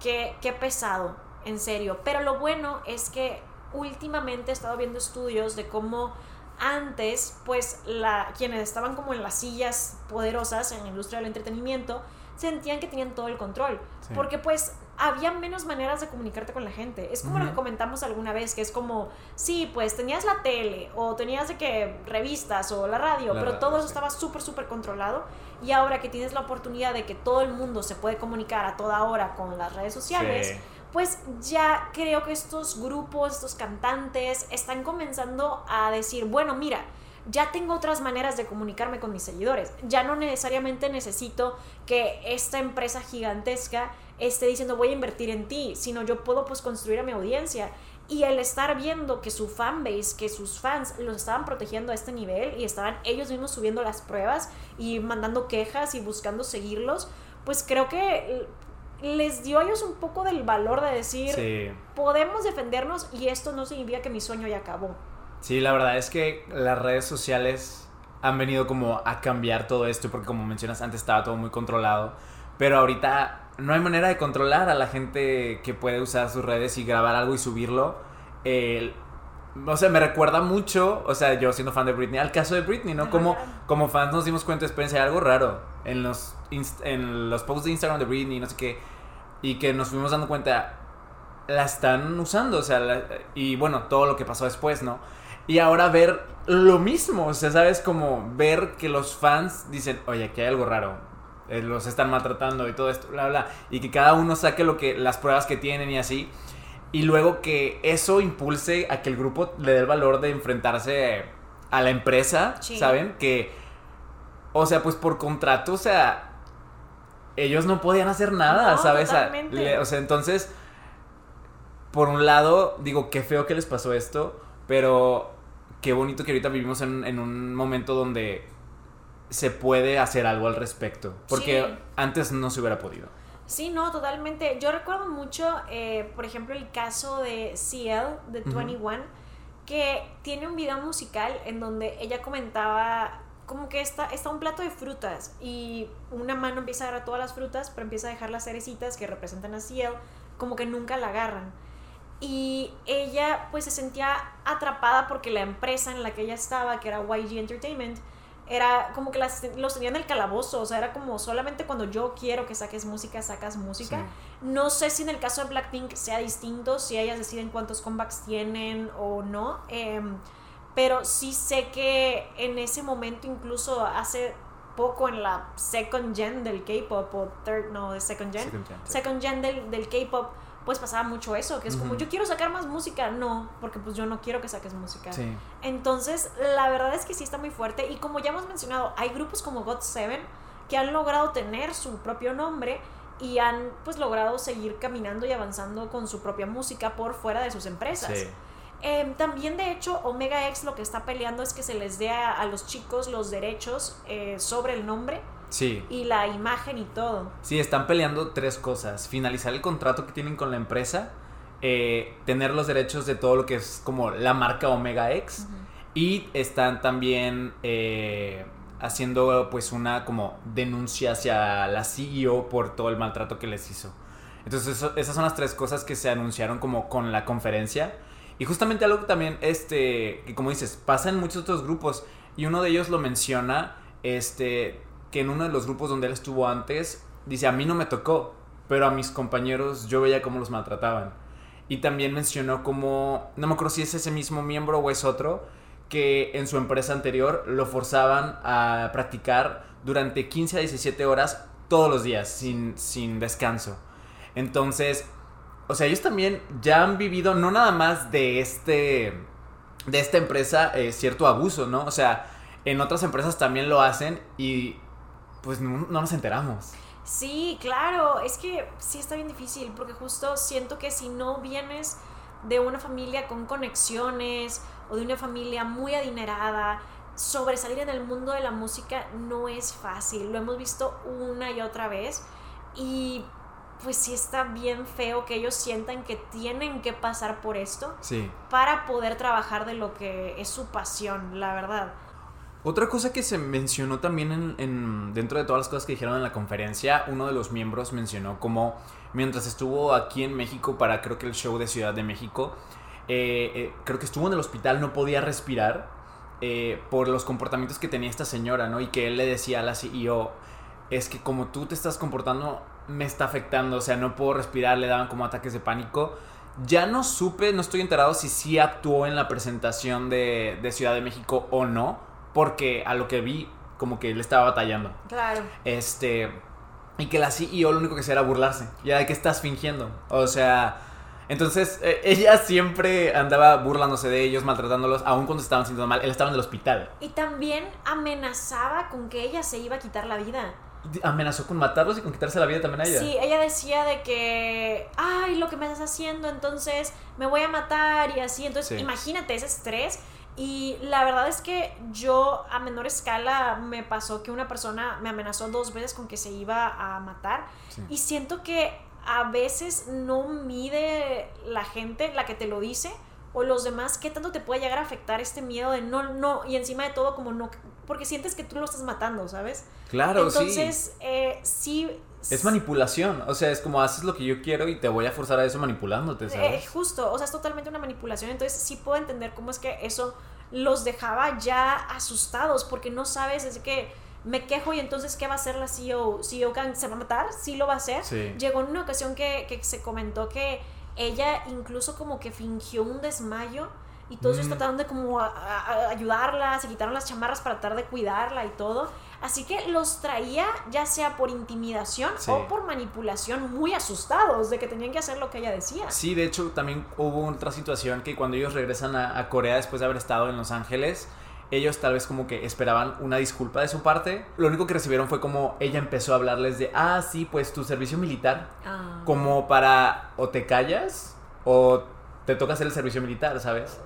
Qué, qué pesado en serio. Pero lo bueno es que últimamente he estado viendo estudios de cómo antes, pues, la, quienes estaban como en las sillas poderosas en la industria del entretenimiento, sentían que tenían todo el control. Porque pues había menos maneras de comunicarte con la gente. Es como lo que comentamos alguna vez, que es como, sí, pues tenías la tele o tenías de que revistas o la radio, pero todo eso estaba súper, súper controlado. Y ahora que tienes la oportunidad de que todo el mundo se puede comunicar a toda hora con las redes sociales, pues ya creo que estos grupos, estos cantantes, están comenzando a decir, bueno, mira, ya tengo otras maneras de comunicarme con mis seguidores. Ya no necesariamente necesito que esta empresa gigantesca esté diciendo voy a invertir en ti, sino yo puedo pues construir a mi audiencia. Y el estar viendo que su fanbase, que sus fans los estaban protegiendo a este nivel y estaban ellos mismos subiendo las pruebas y mandando quejas y buscando seguirlos, pues creo que les dio a ellos un poco del valor de decir, podemos defendernos y esto no significa que mi sueño ya acabó. Sí, la verdad es que las redes sociales han venido como a cambiar todo esto porque como mencionas antes estaba todo muy controlado, pero ahorita no hay manera de controlar a la gente que puede usar sus redes y grabar algo y subirlo. o sea, me recuerda mucho, o sea, yo siendo fan de Britney, al caso de Britney, ¿no? Como, como fans nos dimos cuenta, después hay algo raro en los, en los posts de Instagram de Britney, no sé qué, y que nos fuimos dando cuenta, la están usando, o sea, y bueno, todo lo que pasó después, ¿no? Y ahora ver lo mismo, o sea, ¿sabes? Como ver que los fans dicen, oye, aquí hay algo raro, eh, los están maltratando y todo esto, bla, bla, y que cada uno saque lo que, las pruebas que tienen y así. Y luego que eso impulse a que el grupo le dé el valor de enfrentarse a la empresa, ¿saben? Que, o sea, pues por contrato, o sea, ellos no podían hacer nada, ¿sabes? o sea, entonces, por un lado, digo, qué feo que les pasó esto, pero qué bonito que ahorita vivimos en, un momento donde se puede hacer algo al respecto. Porque antes no se hubiera podido. Sí, no, totalmente. Yo recuerdo mucho, eh, por ejemplo, el caso de CL, de 21, que tiene un video musical en donde ella comentaba como que está, está un plato de frutas y una mano empieza a agarrar todas las frutas, pero empieza a dejar las cerecitas que representan a CL, como que nunca la agarran y ella pues se sentía atrapada porque la empresa en la que ella estaba, que era YG Entertainment, era como que las, los tenían en el calabozo, o sea, era como solamente cuando yo quiero que saques música, sacas música. No sé si en el caso de Blackpink sea distinto, si ellas deciden cuántos comebacks tienen o no, em, pero sí sé que en ese momento, incluso hace poco en la second gen del K-pop, o third, no, de second gen, second gen, second gen del, del K-pop, pues pasaba mucho eso, que es como, yo quiero sacar más música, no, porque pues yo no quiero que saques música. Entonces, la verdad es que sí está muy fuerte y como ya hemos mencionado, hay grupos como God7 que han logrado tener su propio nombre y han pues logrado seguir caminando y avanzando con su propia música por fuera de sus empresas. Em, también de hecho Omega X lo que está peleando es que se les dé a, los chicos los derechos eh, sobre el nombre Sí. Y la imagen y todo. Sí, están peleando tres cosas. Finalizar el contrato que tienen con la empresa, eh, tener los derechos de todo lo que es como la marca Omega X. Y están también eh, haciendo pues una como denuncia hacia la CEO por todo el maltrato que les hizo. Entonces esas son las tres cosas que se anunciaron como con la conferencia. Y justamente algo que también, este, que como dices, pasa en muchos otros grupos. Y uno de ellos lo menciona, este, que en uno de los grupos donde él estuvo antes, dice, a mí no me tocó, pero a mis compañeros yo veía cómo los maltrataban. Y también mencionó como, no me acuerdo si es ese mismo miembro o es otro, que en su empresa anterior lo forzaban a practicar durante 15 a 17 horas todos los días, sin, sin descanso. Entonces, o sea, ellos también ya han vivido no nada más de este, de esta empresa eh, cierto abuso, ¿no? O sea, en otras empresas también lo hacen y pues no, no nos enteramos. Sí, claro, es que sí está bien difícil porque justo siento que si no vienes de una familia con conexiones o de una familia muy adinerada, sobresalir en el mundo de la música no es fácil. Lo hemos visto una y otra vez y pues sí está bien feo que ellos sientan que tienen que pasar por esto sí. para poder trabajar de lo que es su pasión, la verdad. Otra cosa que se mencionó también en, dentro de todas las cosas que dijeron en la conferencia, uno de los miembros mencionó como mientras estuvo aquí en México para creo que el show de Ciudad de México, eh, eh, creo que estuvo en el hospital, no podía respirar eh, por los comportamientos que tenía esta señora, ¿no? Y que él le decía a la CEO, es que como tú te estás comportando, me está afectando, o sea, no puedo respirar, le daban como ataques de pánico. Ya no supe, no estoy enterado si sí actuó en la presentación de, de Ciudad de México o no porque a lo que vi, como que él estaba batallando. Claro. Este. Y que la CEO lo único que hacía era burlarse. Ya de que estás fingiendo. O sea. Entonces, eh, ella siempre andaba burlándose de ellos, maltratándolos, aun cuando estaban sintiendo mal. Él estaba en el hospital. Y también amenazaba con que ella se iba a quitar la vida. Amenazó con matarlos y con quitarse la vida también a ella. Sí, ella decía de que, ay, lo que me estás haciendo, entonces me voy a matar y así. Entonces, imagínate ese estrés. Y la verdad es que yo a menor escala me pasó que una persona me amenazó dos veces con que se iba a matar. Y siento que a veces no mide la gente, la que te lo dice, o los demás, qué tanto te puede llegar a afectar este miedo de no, no, y encima de todo como no, porque sientes que tú lo estás matando, ¿sabes? Claro, Entonces, eh, sí. Es manipulación, o sea, es como haces lo que yo quiero y te voy a forzar a eso manipulándote, ¿sabes? Eh, justo, o sea, es totalmente una manipulación, entonces sí puedo entender cómo es que eso los dejaba ya asustados porque no sabes, es que me quejo y entonces ¿qué va a hacer la CEO? CEO se va a matar, sí lo va a hacer. Llegó en una ocasión que, que se comentó que ella incluso como que fingió un desmayo y todos ellos mm. trataron de como ayudarla, se quitaron las chamarras para tratar de cuidarla y todo. Así que los traía ya sea por intimidación o por manipulación muy asustados de que tenían que hacer lo que ella decía. Sí, de hecho también hubo otra situación que cuando ellos regresan a, Corea después de haber estado en Los Ángeles, ellos tal vez como que esperaban una disculpa de su parte. Lo único que recibieron fue como ella empezó a hablarles de, ah, sí, pues tu servicio militar, ah. como para o te callas o te toca hacer el servicio militar, ¿sabes?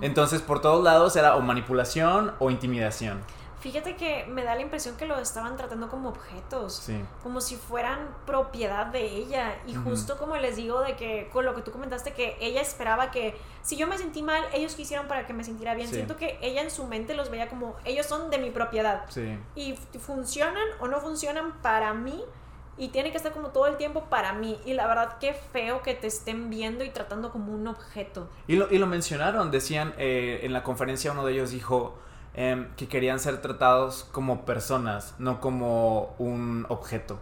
Entonces, por todos lados era o manipulación o intimidación. Fíjate que me da la impresión que lo estaban tratando como objetos, como si fueran propiedad de ella. Y justo como les digo de que con lo que tú comentaste, que ella esperaba que si yo me sentí mal, ellos quisieron para que me sintiera bien. Siento que ella en su mente los veía como ellos son de mi propiedad. Y funcionan o no funcionan para mí y tiene que estar como todo el tiempo para mí. Y la verdad, qué feo que te estén viendo y tratando como un objeto. Y lo, y lo mencionaron, decían eh, en la conferencia, uno de ellos dijo em, que querían ser tratados como personas, no como un objeto.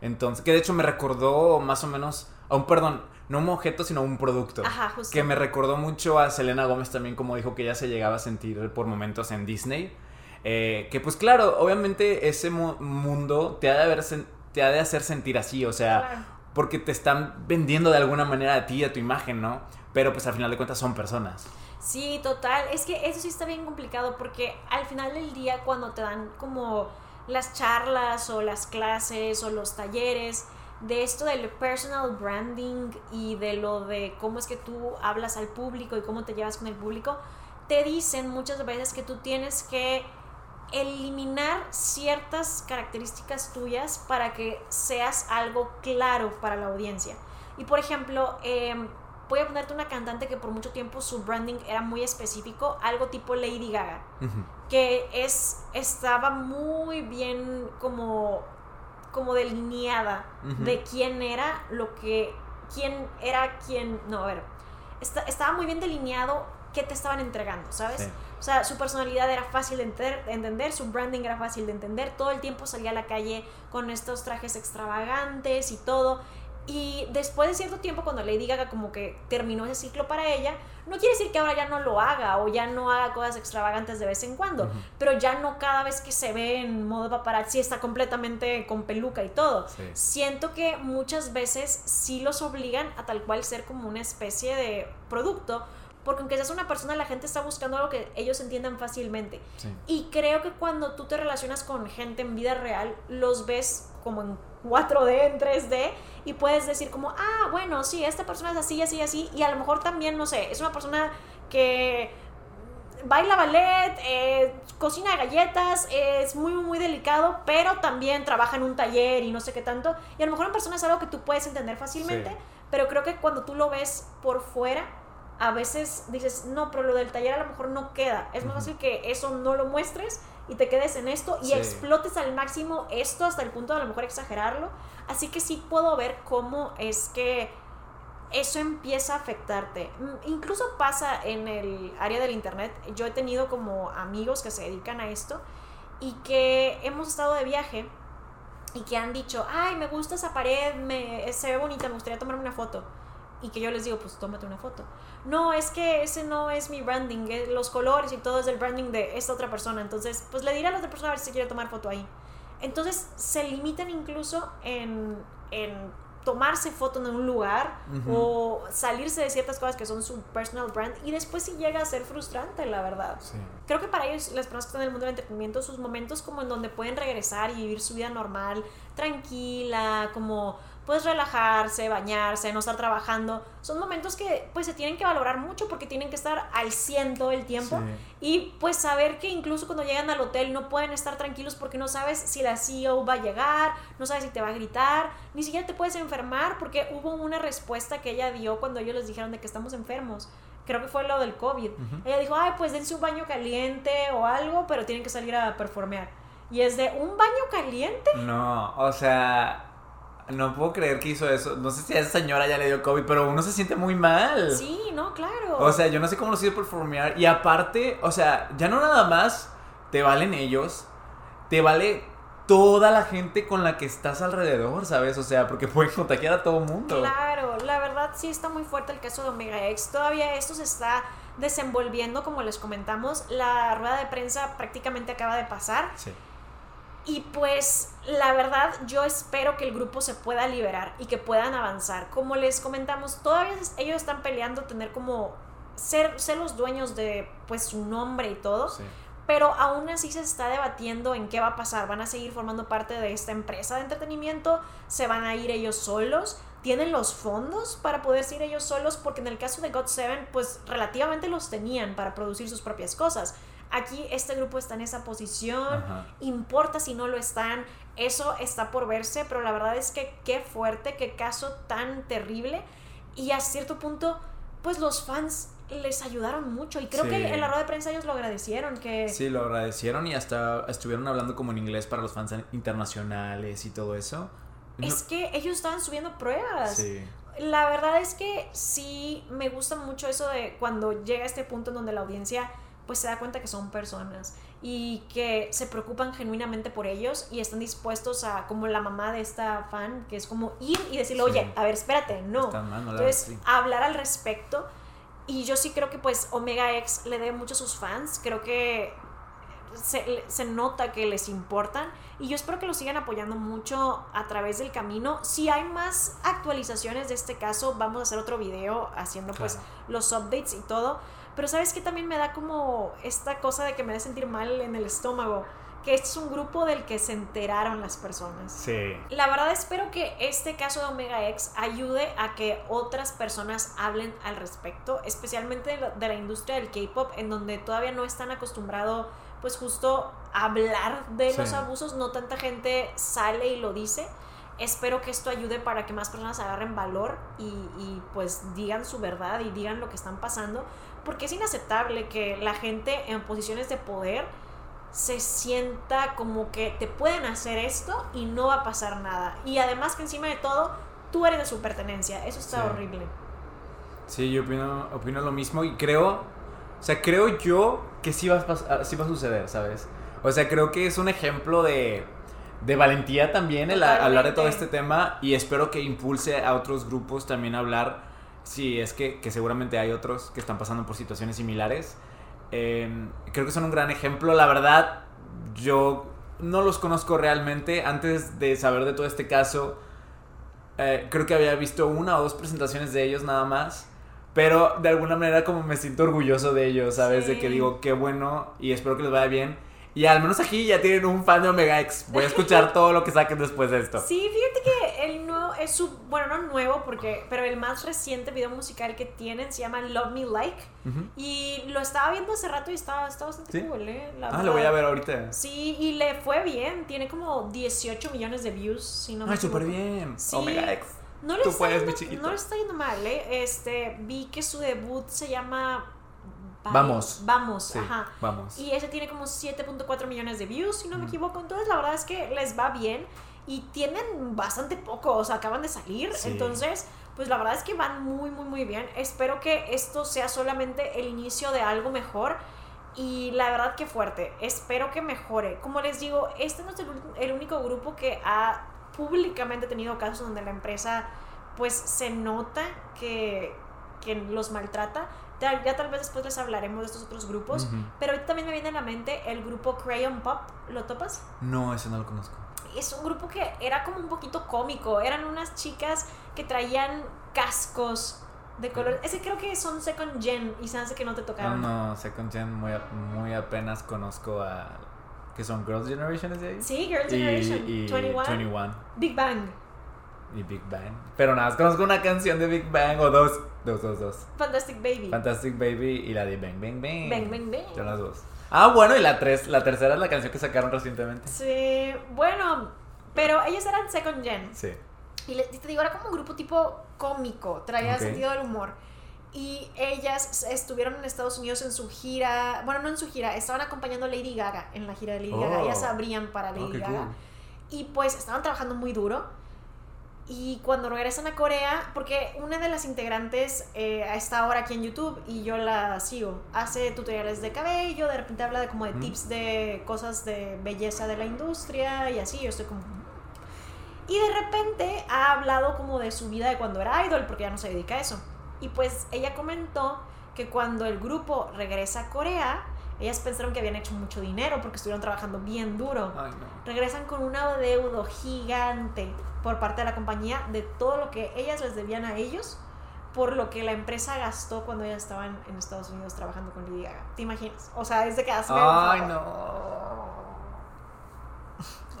Entonces, que de hecho me recordó más o menos, a un perdón, no un objeto, sino un producto. Ajá, justo. Que me recordó mucho a Selena Gómez también, como dijo que ella se llegaba a sentir por momentos en Disney. Eh, que pues claro, obviamente ese mundo te ha de haber te ha de hacer sentir así, o sea, porque te están vendiendo de alguna manera a ti, a tu imagen, ¿no? Pero pues al final de cuentas son personas. Sí, total. Es que eso sí está bien complicado porque al final del día cuando te dan como las charlas o las clases o los talleres de esto del personal branding y de lo de cómo es que tú hablas al público y cómo te llevas con el público, te dicen muchas veces que tú tienes que eliminar ciertas características tuyas para que seas algo claro para la audiencia. Y por ejemplo, em, voy a ponerte una cantante que por mucho tiempo su branding era muy específico, algo tipo Lady Gaga, que es, estaba muy bien como, como delineada de quién era lo que, quién era quién, no, a ver, estaba muy bien delineado qué te estaban entregando, ¿sabes? O sea, su personalidad era fácil de entender, su branding era fácil de entender, todo el tiempo salía a la calle con estos trajes extravagantes y todo. Y después de cierto tiempo, cuando Lady Gaga como que terminó ese ciclo para ella, no quiere decir que ahora ya no lo haga o ya no haga cosas extravagantes de vez en cuando, pero ya no cada vez que se ve en modo paparazzi está completamente con peluca y todo. Siento que muchas veces sí los obligan a tal cual ser como una especie de producto, porque aunque seas una persona, la gente está buscando algo que ellos entiendan fácilmente. Y creo que cuando tú te relacionas con gente en vida real, los ves como en 4D, en 3D, y puedes decir como, ah, bueno, sí, esta persona es así, así, así, y a lo mejor también, no sé, es una persona que baila ballet, eh, cocina galletas, es muy, muy delicado, pero también trabaja en un taller y no sé qué tanto, y a lo mejor una persona es algo que tú puedes entender fácilmente, pero creo que cuando tú lo ves por fuera, a veces dices, no, pero lo del taller a lo mejor no queda. Es más fácil que eso no lo muestres y te quedes en esto y explotes al máximo esto hasta el punto de a lo mejor exagerarlo. Así que sí puedo ver cómo es que eso empieza a afectarte. Mm, incluso pasa en el área del internet. Yo he tenido como amigos que se dedican a esto y que hemos estado de viaje y que han dicho, ay, me gusta esa pared, me, se ve bonita, me gustaría tomarme una foto y que yo les digo, pues tómate una foto. No, es que ese no es mi branding, los colores y todo es el branding de esta otra persona. Entonces, pues le diré a la otra persona a ver si quiere tomar foto ahí. Entonces, se limitan incluso en, en tomarse foto en un lugar o salirse de ciertas cosas que son su personal brand y después sí llega a ser frustrante, la verdad. Creo que para ellos, las personas que están en el mundo del entretenimiento, sus momentos como en donde pueden regresar y vivir su vida normal, tranquila, como pues relajarse, bañarse, no estar trabajando, son momentos que pues se tienen que valorar mucho porque tienen que estar al 100 todo el tiempo y pues saber que incluso cuando llegan al hotel no pueden estar tranquilos porque no sabes si la CEO va a llegar, no sabes si te va a gritar, ni siquiera te puedes enfermar porque hubo una respuesta que ella dio cuando ellos les dijeron de que estamos enfermos creo que fue lo del COVID. Ella dijo, ay, pues dense un baño caliente o algo, pero tienen que salir a performear. Y es de, ¿un baño caliente? No, o sea, no puedo creer que hizo eso. No sé si a esa señora ya le dio COVID, pero uno se siente muy mal. Sí, no, claro. O sea, yo no sé cómo lo hizo performear. Y aparte, o sea, ya no nada más te valen ellos, te vale toda la gente con la que estás alrededor, ¿sabes? O sea, porque pueden contagiar a todo el mundo. Claro, la verdad sí está muy fuerte el caso de Omega X. Todavía esto se está desenvolviendo, como les comentamos. La rueda de prensa prácticamente acaba de pasar. Sí. Y pues la verdad yo espero que el grupo se pueda liberar y que puedan avanzar. Como les comentamos, todavía ellos están peleando tener como ser, ser los dueños de pues su nombre y todo. Pero aún así se está debatiendo en qué va a pasar. ¿Van a seguir formando parte de esta empresa de entretenimiento? ¿Se van a ir ellos solos? ¿Tienen los fondos para poder ir ellos solos? Porque en el caso de God Seven, pues relativamente los tenían para producir sus propias cosas aquí este grupo está en esa posición, importa si no lo están, eso está por verse, pero la verdad es que qué fuerte, qué caso tan terrible. Y a cierto punto, pues los fans les ayudaron mucho y creo que en la rueda de prensa ellos lo agradecieron que sí lo agradecieron y hasta estuvieron hablando como en inglés para los fans internacionales y todo eso. Es que ellos estaban subiendo pruebas. Sí. la verdad es que sí me gusta mucho eso de cuando llega a este punto en donde la audiencia pues se da cuenta que son personas y que se preocupan genuinamente por ellos y están dispuestos a, como la mamá de esta fan, que es como ir y decirle, oye, a ver, espérate, no. Entonces, hablar al respecto. Y yo sí creo que pues Omega X le dé mucho a sus fans, creo que se, se, nota que les importan y yo espero que lo sigan apoyando mucho a través del camino. Si hay más actualizaciones de este caso, vamos a hacer otro video haciendo pues los updates y todo pero sabes que también me da como esta cosa de que me da sentir mal en el estómago. Que este es un grupo del que se enteraron las personas. Sí. La verdad espero que este caso de Omega X ayude a que otras personas hablen al respecto, especialmente de la, industria del K-pop, en donde todavía no están acostumbrados, pues justo a hablar de los abusos. No tanta gente sale y lo dice espero que esto ayude para que más personas agarren valor y, y, pues digan su verdad y digan lo que están pasando, porque es inaceptable que la gente en posiciones de poder se sienta como que te pueden hacer esto y no va a pasar nada. Y además que encima de todo, tú eres de su pertenencia. Eso está horrible. Sí, yo opino, opino lo mismo y creo, o sea, creo yo que sí va, a sí va a suceder, ¿sabes? O sea, creo que es un ejemplo de, de valentía también el hablar de todo este tema y espero que impulse a otros grupos también a hablar, si es que, que seguramente hay otros que están pasando por situaciones similares. Em, creo que son un gran ejemplo, la verdad, yo no los conozco realmente, antes de saber de todo este caso, eh, creo que había visto una o dos presentaciones de ellos nada más. Pero de alguna manera como me siento orgulloso de ellos, ¿sabes? De que digo, qué bueno y espero que les vaya bien. Y al menos aquí ya tienen un fan de Omega X. Voy a escuchar todo lo que saquen después de esto. Sí, fíjate que nuevo es su. Bueno, no nuevo, porque. Pero el más reciente video musical que tienen se llama Love Me Like. Y lo estaba viendo hace rato y estaba, bastante cool, ¿eh? ah, lo voy a ver ahorita. Sí, y le fue bien. Tiene como 18 millones de views, si no me Ay, súper bien. Omega X. No le, está yendo, no le está yendo mal, ¿eh? Este, vi que su debut se llama Vamos. Vamos, ajá. Vamos. Y ese tiene como 7.4 millones de views, si no me equivoco. Entonces, la verdad es que les va bien y tienen bastante poco, o sea, acaban de salir. Entonces, pues la verdad es que van muy, muy, muy bien. Espero que esto sea solamente el inicio de algo mejor. Y la verdad que fuerte. Espero que mejore. Como les digo, este no es el, único grupo que ha públicamente tenido casos donde la empresa pues se nota que, que los maltrata ya, tal vez después les hablaremos de estos otros grupos. Pero ahorita también me viene a la mente el grupo Crayon Pop. ¿Lo topas? No, ese no lo conozco. Es un grupo que era como un poquito cómico. Eran unas chicas que traían cascos de color. Ese creo que son Second Gen y se hace que no te tocaron. No, no, Second Gen muy, muy apenas conozco a. que son Girls Generation de ahí? Sí, Girls Generation. Y, 21. 21. Big Bang. Y Big Bang. Pero nada, conozco una canción de Big Bang o dos. Dos, dos, dos. Fantastic Baby. Fantastic Baby y la de Bang Bang Bang. Bang Bang Bang. Son las dos. Ah, bueno, y la tres, la tercera es la canción que sacaron recientemente. Sí, bueno, pero ellos eran second gen. Sí. Y, te digo, era como un grupo tipo cómico, traía sentido del humor. Y ellas estuvieron en Estados Unidos en su gira, bueno, no en su gira, estaban acompañando a Lady Gaga en la gira de Lady Gaga, ellas oh. abrían para Lady Gaga. Y pues estaban trabajando muy duro y cuando regresan a Corea, porque una de las integrantes eh, está ahora aquí en YouTube y yo la sigo, hace tutoriales de cabello, de repente habla de como de tips de cosas de belleza de la industria y así, yo estoy como... Y de repente ha hablado como de su vida de cuando era idol, porque ya no se dedica a eso. Y pues ella comentó que cuando el grupo regresa a Corea, ellas pensaron que habían hecho mucho dinero porque estuvieron trabajando bien duro. Regresan con un adeudo gigante por parte de la compañía de todo lo que ellas les debían a ellos por lo que la empresa gastó cuando ellas estaban en Estados Unidos trabajando con Lady Gaga. ¿Te imaginas? O sea, es de que Ay, no.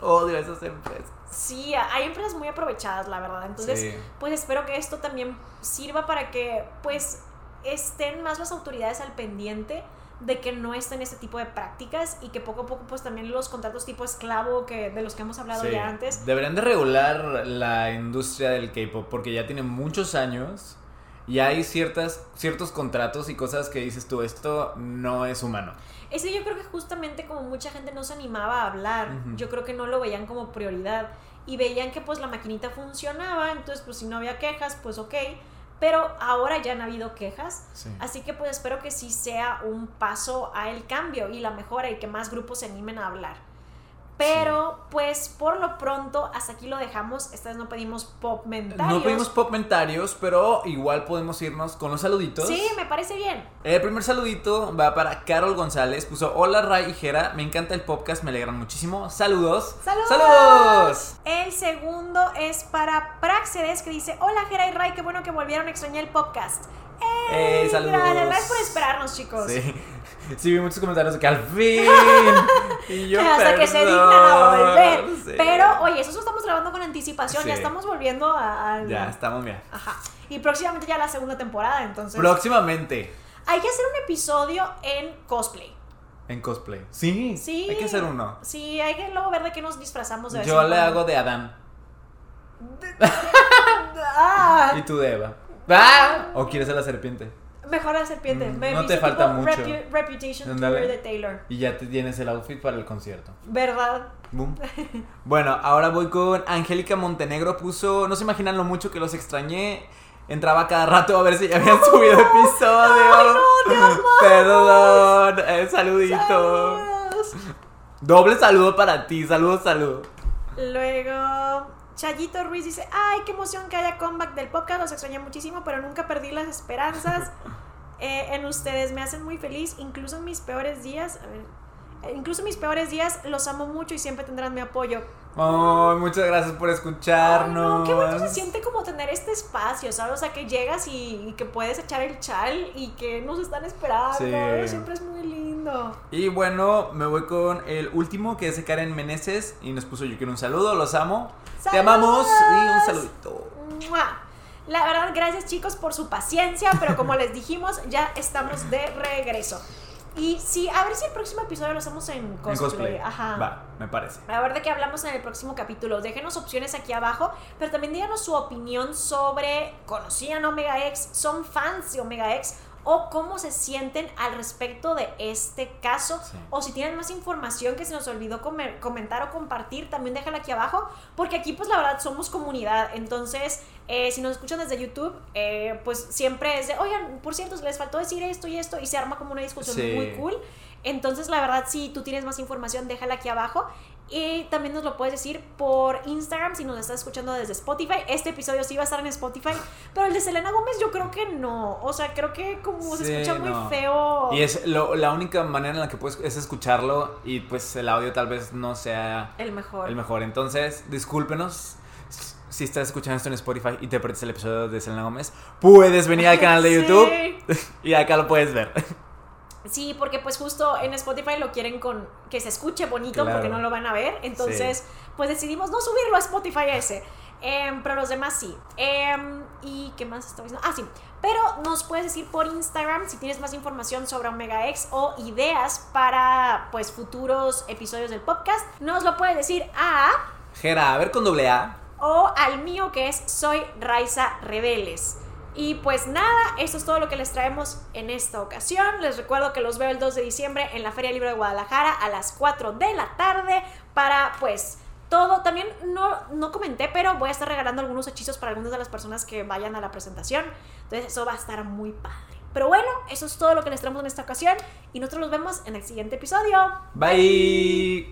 Odio esas empresas. Sí, hay empresas muy aprovechadas, la verdad. Entonces, pues espero que esto también sirva para que, pues, estén más las autoridades al pendiente de que no estén este tipo de prácticas y que poco a poco pues también los contratos tipo esclavo que de los que hemos hablado ya antes. Deberían de regular la industria del K-pop porque ya tiene muchos años y hay ciertas ciertos contratos y cosas que dices tú esto no es humano. Ese yo creo que justamente como mucha gente no se animaba a hablar yo creo que no lo veían como prioridad y veían que pues la maquinita funcionaba entonces pues si no había quejas pues ok pero ahora ya han habido quejas, así que pues espero que sí sea un paso a el cambio y la mejora y que más grupos se animen a hablar. Pero, pues, por lo pronto, hasta aquí lo dejamos. Esta vez no pedimos pop mentarios. No pedimos pop mentarios, pero igual podemos irnos con los saluditos. Sí, me parece bien. El primer saludito va para Carol González. Puso, hola Ray y Jera, me encanta el podcast, me alegran muchísimo. Saludos. Saludos. Saludos. El segundo es para Praxedes, que dice, hola Jera y Ray, qué bueno que volvieron a extrañar el podcast. ¡Eh! saludos. Gracias, por esperarnos, chicos. Sí. Sí, vi muchos comentarios de que al fin. y yo, Hasta que se dignan a volver. Pero, oye, eso estamos grabando con anticipación. Ya estamos volviendo a. Ya, estamos bien. Ajá. Y próximamente ya la segunda temporada, entonces. Próximamente. Hay que hacer un episodio en cosplay. En cosplay. Sí. Sí. Hay que hacer uno. Sí, hay que luego ver de qué nos disfrazamos de Yo le hago de Adán. ah. Y tú de Eva. Ah. ¿O quieres ser la serpiente? Mejor la serpiente. Mm, no te falta mucho. reputation Tour de Taylor. Y ya te tienes el outfit para el concierto. ¿Verdad? bueno, ahora voy con Angélica Montenegro. Puso, no se imaginan lo mucho que los extrañé. Entraba cada rato a ver si ya habían subido episodio. Ay, no, te. Perdón. Eh, saludito. Doble saludo para ti. Saludos, saludos. Luego, Chayito Ruiz dice, ay, qué emoción que haya comeback del podcast, los extrañé muchísimo, pero nunca perdí las esperanzas eh, en ustedes, me hacen muy feliz, incluso en mis peores días, a ver, eh, incluso en mis peores días los amo mucho y siempre tendrán mi apoyo. Oh, muchas gracias por escucharnos. no, qué bueno se siente como tener este espacio, ¿sabes? O sea, que llegas y, que puedes echar el chal y que nos están esperando. Siempre es muy lindo. Y bueno, me voy con el último que es de Karen Meneses y nos puso yo quiero un saludo, los amo. Te amamos y un saludito. La verdad, gracias chicos por su paciencia, pero como les dijimos, ya estamos de regreso. Y sí, a ver si el próximo episodio lo hacemos en cosplay. Ajá. Va, me parece. A ver de qué hablamos en el próximo capítulo. Déjenos opciones aquí abajo, pero también díganos su opinión sobre, ¿conocían Omega X? ¿Son fans de Omega X? o cómo se sienten al respecto de este caso. O si tienen más información que se nos olvidó comentar o compartir, también déjala aquí abajo, porque aquí pues la verdad somos comunidad. Entonces, eh, si nos escuchan desde YouTube, eh, pues siempre es de, oigan, por cierto, les faltó decir esto y esto, y se arma como una discusión muy cool. Entonces, la verdad, si tú tienes más información, déjala aquí abajo. Y también nos lo puedes decir por Instagram si nos estás escuchando desde Spotify. Este episodio sí va a estar en Spotify, pero el de Selena Gómez yo creo que no. O sea, creo que como se escucha muy feo. Y es la única manera en la que puedes es escucharlo y pues el audio tal vez no sea el mejor. El mejor. Entonces, discúlpenos si estás escuchando esto en Spotify y te perdiste el episodio de Selena Gómez, puedes venir al canal de YouTube y acá lo puedes ver. Sí, porque pues justo en Spotify lo quieren con que se escuche bonito porque no lo van a ver. Entonces, pues decidimos no subirlo a Spotify ese. Em, pero los demás sí. Em, ¿Y qué más estaba diciendo? Ah, sí. Pero nos puedes decir por Instagram si tienes más información sobre Omega X o ideas para pues futuros episodios del podcast. Nos lo puedes decir a... Gera, a ver con doble A. O al mío que es Soy Raiza Rebeles. Y pues nada, eso es todo lo que les traemos en esta ocasión. Les recuerdo que los veo el 2 de diciembre en la Feria Libre de Guadalajara a las 4 de la tarde para pues todo. También no, no comenté, pero voy a estar regalando algunos hechizos para algunas de las personas que vayan a la presentación. Entonces eso va a estar muy padre. Pero bueno, eso es todo lo que les traemos en esta ocasión y nosotros nos vemos en el siguiente episodio. Bye.